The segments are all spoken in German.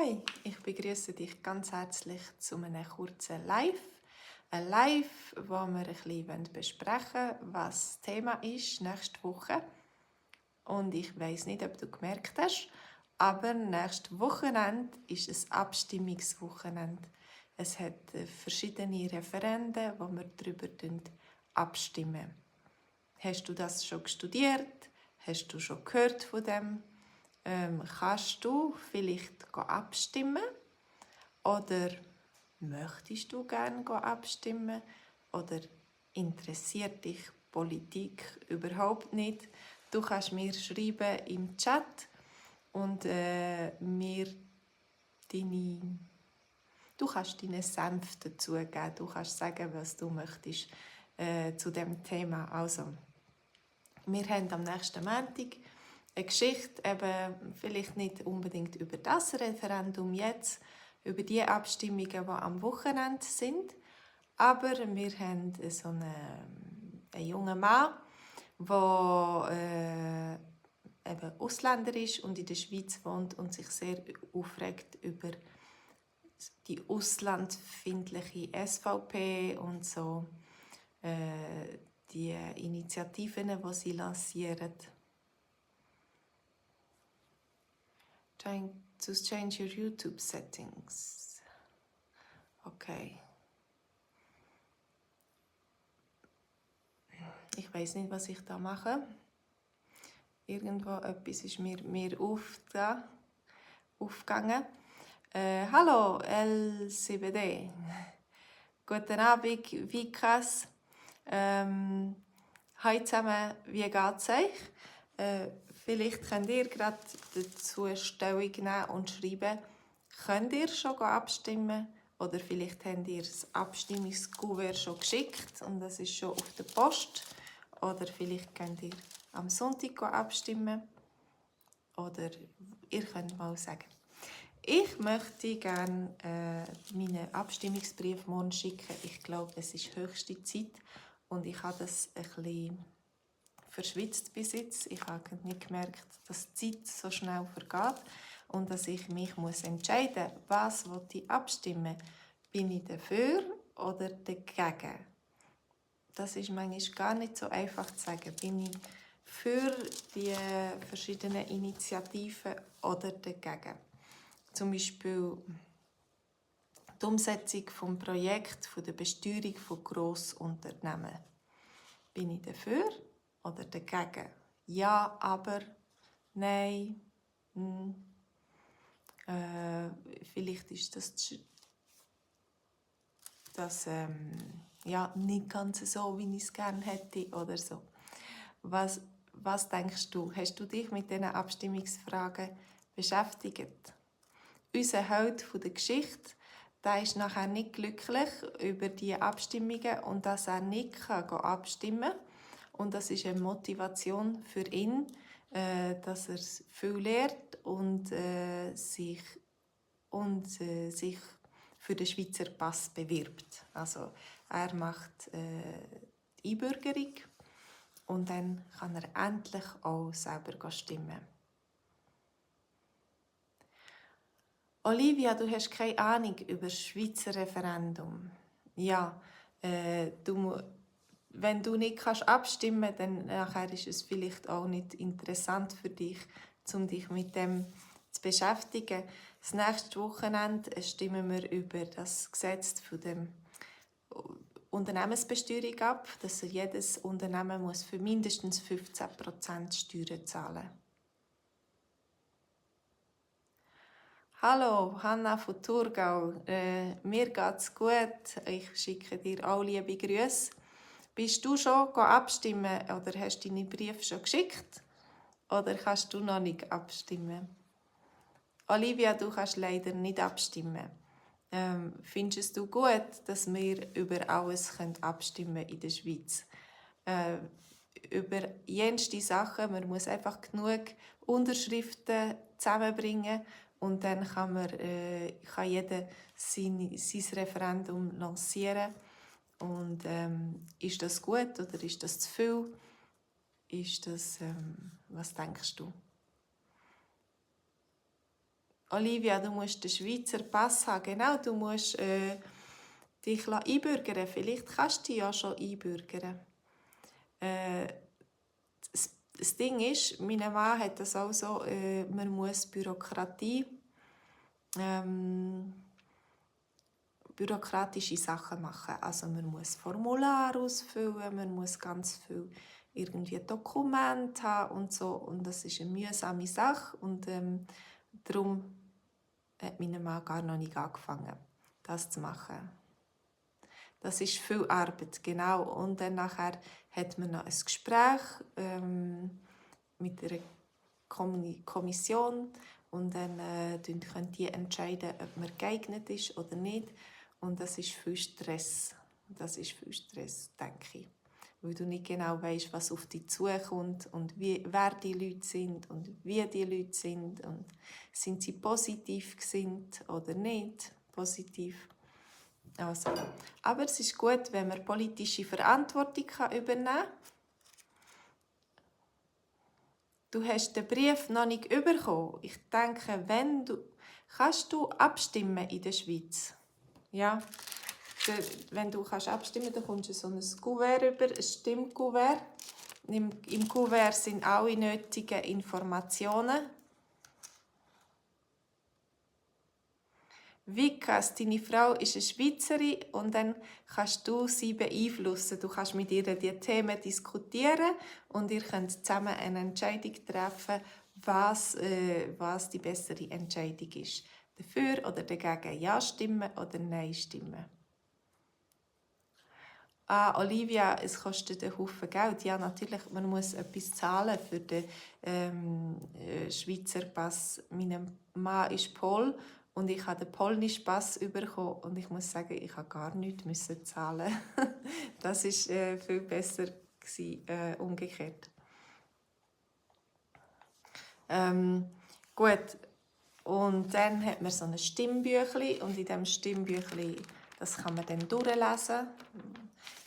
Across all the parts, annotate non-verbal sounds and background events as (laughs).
Hi, ich begrüße dich ganz herzlich zu einem kurzen Live. Ein Live, wo wir ein bisschen besprechen wollen, was das Thema ist nächste Woche. Und ich weiß nicht, ob du gemerkt hast, aber nächstes Wochenende ist ein Abstimmungswochenende. Es hat äh, verschiedene Referenden, wo wir darüber abstimmen. Hast du das schon studiert? Hast du schon gehört von dem? Ähm, kannst du vielleicht abstimmen oder möchtest du gerne abstimmen oder interessiert dich Politik überhaupt nicht? Du kannst mir schreiben im Chat und äh, mir deine Du kannst deinen Senf dazugeben. Du kannst sagen, was du möchtest äh, zu dem Thema. Also, wir haben am nächsten Montag eine Geschichte, eben vielleicht nicht unbedingt über das Referendum jetzt, über die Abstimmungen, die am Wochenende sind, aber wir haben so einen, einen jungen Mann, der äh, eben Ausländer ist und in der Schweiz wohnt und sich sehr aufregt über die auslandfindliche SVP und so äh, die Initiativen, die sie lancieren trying to change your YouTube settings. Okay. Ich weiß nicht, was ich da mache. Irgendwo etwas ist mir, mir auf, da, aufgegangen. Äh, hallo LCBD. Guten Abend, Vikas. Ähm, hallo zusammen, wie geht's euch? Äh, Vielleicht könnt ihr gerade dazu Stellung nehmen und schreiben, könnt ihr schon abstimmen oder vielleicht habt ihr das Abstimmungskuvert schon geschickt und das ist schon auf der Post oder vielleicht könnt ihr am Sonntag abstimmen oder ihr könnt mal sagen. Ich möchte gerne äh, meinen Abstimmungsbrief morgen schicken. Ich glaube, es ist höchste Zeit und ich habe das ein bisschen verschwitzt bis jetzt. Ich habe nicht gemerkt, dass die Zeit so schnell vergeht und dass ich mich muss entscheiden muss, was ich abstimmen Bin ich dafür oder dagegen? Das ist manchmal gar nicht so einfach zu sagen. Bin ich für die verschiedenen Initiativen oder dagegen? Zum Beispiel die Umsetzung des Projekts der Besteuerung von Grossunternehmen. Bin ich dafür oder dagegen. Ja, aber, nein, hm, äh, vielleicht ist das, das ähm, ja, nicht ganz so, wie ich es gerne hätte oder so. Was, was denkst du? Hast du dich mit diesen Abstimmungsfragen beschäftigt? Unser Held von der Geschichte, der ist nachher nicht glücklich über die Abstimmungen und dass er nicht abstimmen kann und das ist eine Motivation für ihn, äh, dass er viel lernt und äh, sich und äh, sich für den Schweizer Pass bewirbt. Also er macht äh, die Einbürgerung und dann kann er endlich auch selber stimmen. Olivia, du hast keine Ahnung über das Schweizer Referendum. Ja, äh, du wenn du nicht kannst abstimmen dann nachher ist es vielleicht auch nicht interessant für dich, um dich mit dem zu beschäftigen. Das nächste Wochenende stimmen wir über das Gesetz von dem Unternehmensbesteuerung ab, dass jedes Unternehmen muss für mindestens 15% Steuern zahlen. Hallo, Hanna von Thurgau. Äh, mir geht's gut. Ich schicke dir auch liebe Grüße. Bist du schon abstimmen oder hast du deine Briefe schon geschickt? Oder kannst du noch nicht abstimmen? Olivia, du kannst leider nicht abstimmen. Ähm, findest du gut, dass wir über alles abstimmen in der Schweiz? Äh, über jenste Sachen. Man muss einfach genug Unterschriften zusammenbringen und dann kann, man, äh, kann jeder sein, sein Referendum lancieren. Und ähm, ist das gut oder ist das zu viel? Ist das, ähm, was denkst du? Olivia, du musst den Schweizer Pass haben. Genau, du musst äh, dich einbürgern. Vielleicht kannst du dich ja schon einbürgern. Äh, das, das, Ding ist, meine Mann hat das auch so, äh, man muss Bürokratie, ähm, bürokratische Sachen machen. Also man muss Formular ausfüllen, man muss ganz viel irgendwie Dokumente haben und so. Und das ist eine mühsame Sache und ähm, darum hat mein Mann gar noch nicht angefangen, das zu machen. Das ist viel Arbeit, genau. Und dann nachher hat man noch ein Gespräch ähm, mit einer Kommission und dann äh, können die entscheiden, ob man geeignet ist oder nicht. Und das ist viel Stress. Das ist viel Stress, denke ich. Weil du nicht genau weißt, was auf dich zukommt und wie, wer die Leute sind und wie die Leute sind und sind sie positiv sind oder nicht positiv. Also, aber es ist gut, wenn man politische Verantwortung übernehmen kann. Du hast den Brief noch nicht bekommen. Ich denke, wenn du kannst du abstimmen in der Schweiz. Ja, wenn du kannst abstimmen, dann kommst du so ein Kuvert über, ein Stimmkuvert. Im, Im Kuvert sind alle nötigen Informationen Vikas, deine Frau ist eine Schweizerin und dann kannst du sie beeinflussen. Du kannst mit ihr die Themen diskutieren und ihr könnt zusammen eine Entscheidung treffen, was, äh, was die bessere Entscheidung ist. Dafür oder dagegen Ja stimmen oder Nein stimmen. Ah, Olivia, es kostet einen Haufen Geld. Ja, natürlich, man muss etwas zahlen für den ähm, äh, Schweizer Pass. Mein Mann ist Pol und ich habe den polnischen Pass bekommen und ich muss sagen, ich habe gar nichts müssen zahlen. (laughs) das ist äh, viel besser gewesen, äh, umgekehrt. Ähm, gut, und dann hat man so ein Stimmbüchli und in diesem Stimmbüchli, das kann man dann durchlesen.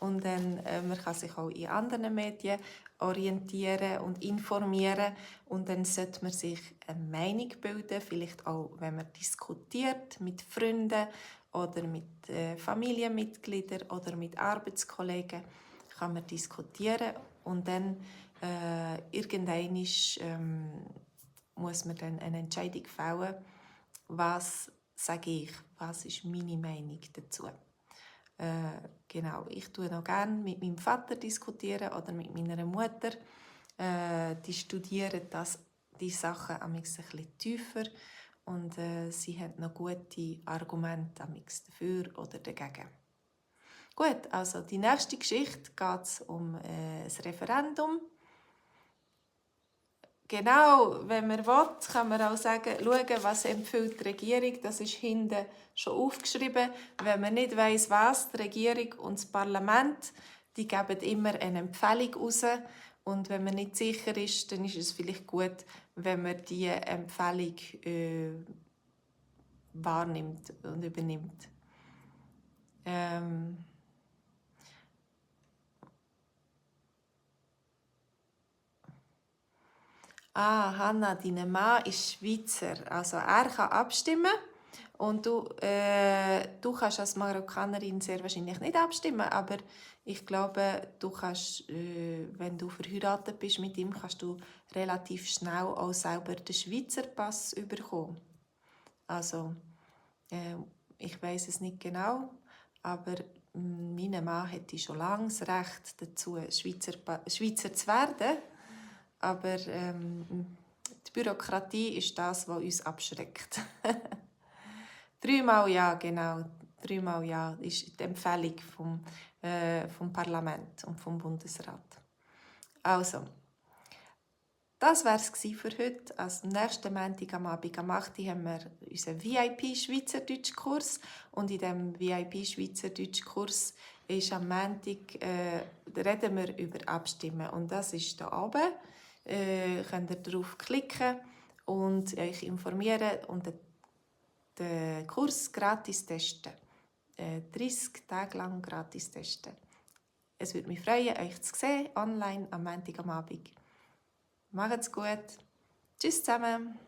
Und dann äh, man kann sich auch in anderen Medien orientieren und informieren. Und dann sollte man sich eine Meinung bilden, vielleicht auch, wenn man diskutiert mit Freunden oder mit äh, Familienmitgliedern oder mit Arbeitskollegen, kann man diskutieren. Und dann äh, irgendwann ähm, muss man dann eine Entscheidung fällen, was sage ich, was ist meine Meinung dazu. Äh, genau, ich tue noch gerne mit meinem Vater diskutieren oder mit meiner Mutter. Äh, die studieren das, die Sachen ein bisschen tiefer und äh, sie haben noch gute Argumente dafür oder dagegen. Gut, also die nächste Geschichte geht um äh, das Referendum Genau, wenn man will, kann man auch sagen, schauen, was empfiehlt die Regierung. Das ist hinten schon aufgeschrieben. Wenn man nicht weiß, was die Regierung und das Parlament, die geben immer eine Empfehlung raus. Und wenn man nicht sicher ist, dann ist es vielleicht gut, wenn man diese Empfehlung äh, wahrnimmt und übernimmt. Ähm ah, Hanna, dein Mann ist Schweizer. Also er kann abstimmen und du, äh, du kannst als Marokkanerin sehr wahrscheinlich nicht abstimmen, aber ich glaube, du kannst, äh, wenn du verheiratet bist mit ihm, kannst du relativ schnell auch selber den Schweizer Pass bekommen. Also, äh, ich weiß es nicht genau, aber mein Mann hätte schon lange das Recht dazu, Schweizer, Schweizer zu werden. Aber ähm, die Bürokratie ist das, was uns abschreckt. (laughs) Dreimal ja, genau. Dreimal ja ist die Empfehlung vom, äh, vom Parlament und vom Bundesrat. Also, das war es für heute. Als nächsten Montag am Abend am 8. haben wir unseren VIP-Schweizerdeutsch-Kurs. Und in diesem VIP-Schweizerdeutsch-Kurs ist am Montag, äh, reden wir über Abstimmen. Und das ist hier oben äh, könnt ihr darauf klicken und euch informieren und den Kurs gratis testen. Äh, 30 Tage lang gratis testen. Es würde mich freuen, euch zu sehen, online am Montag am Abend. Macht's gut. Tschüss zusammen.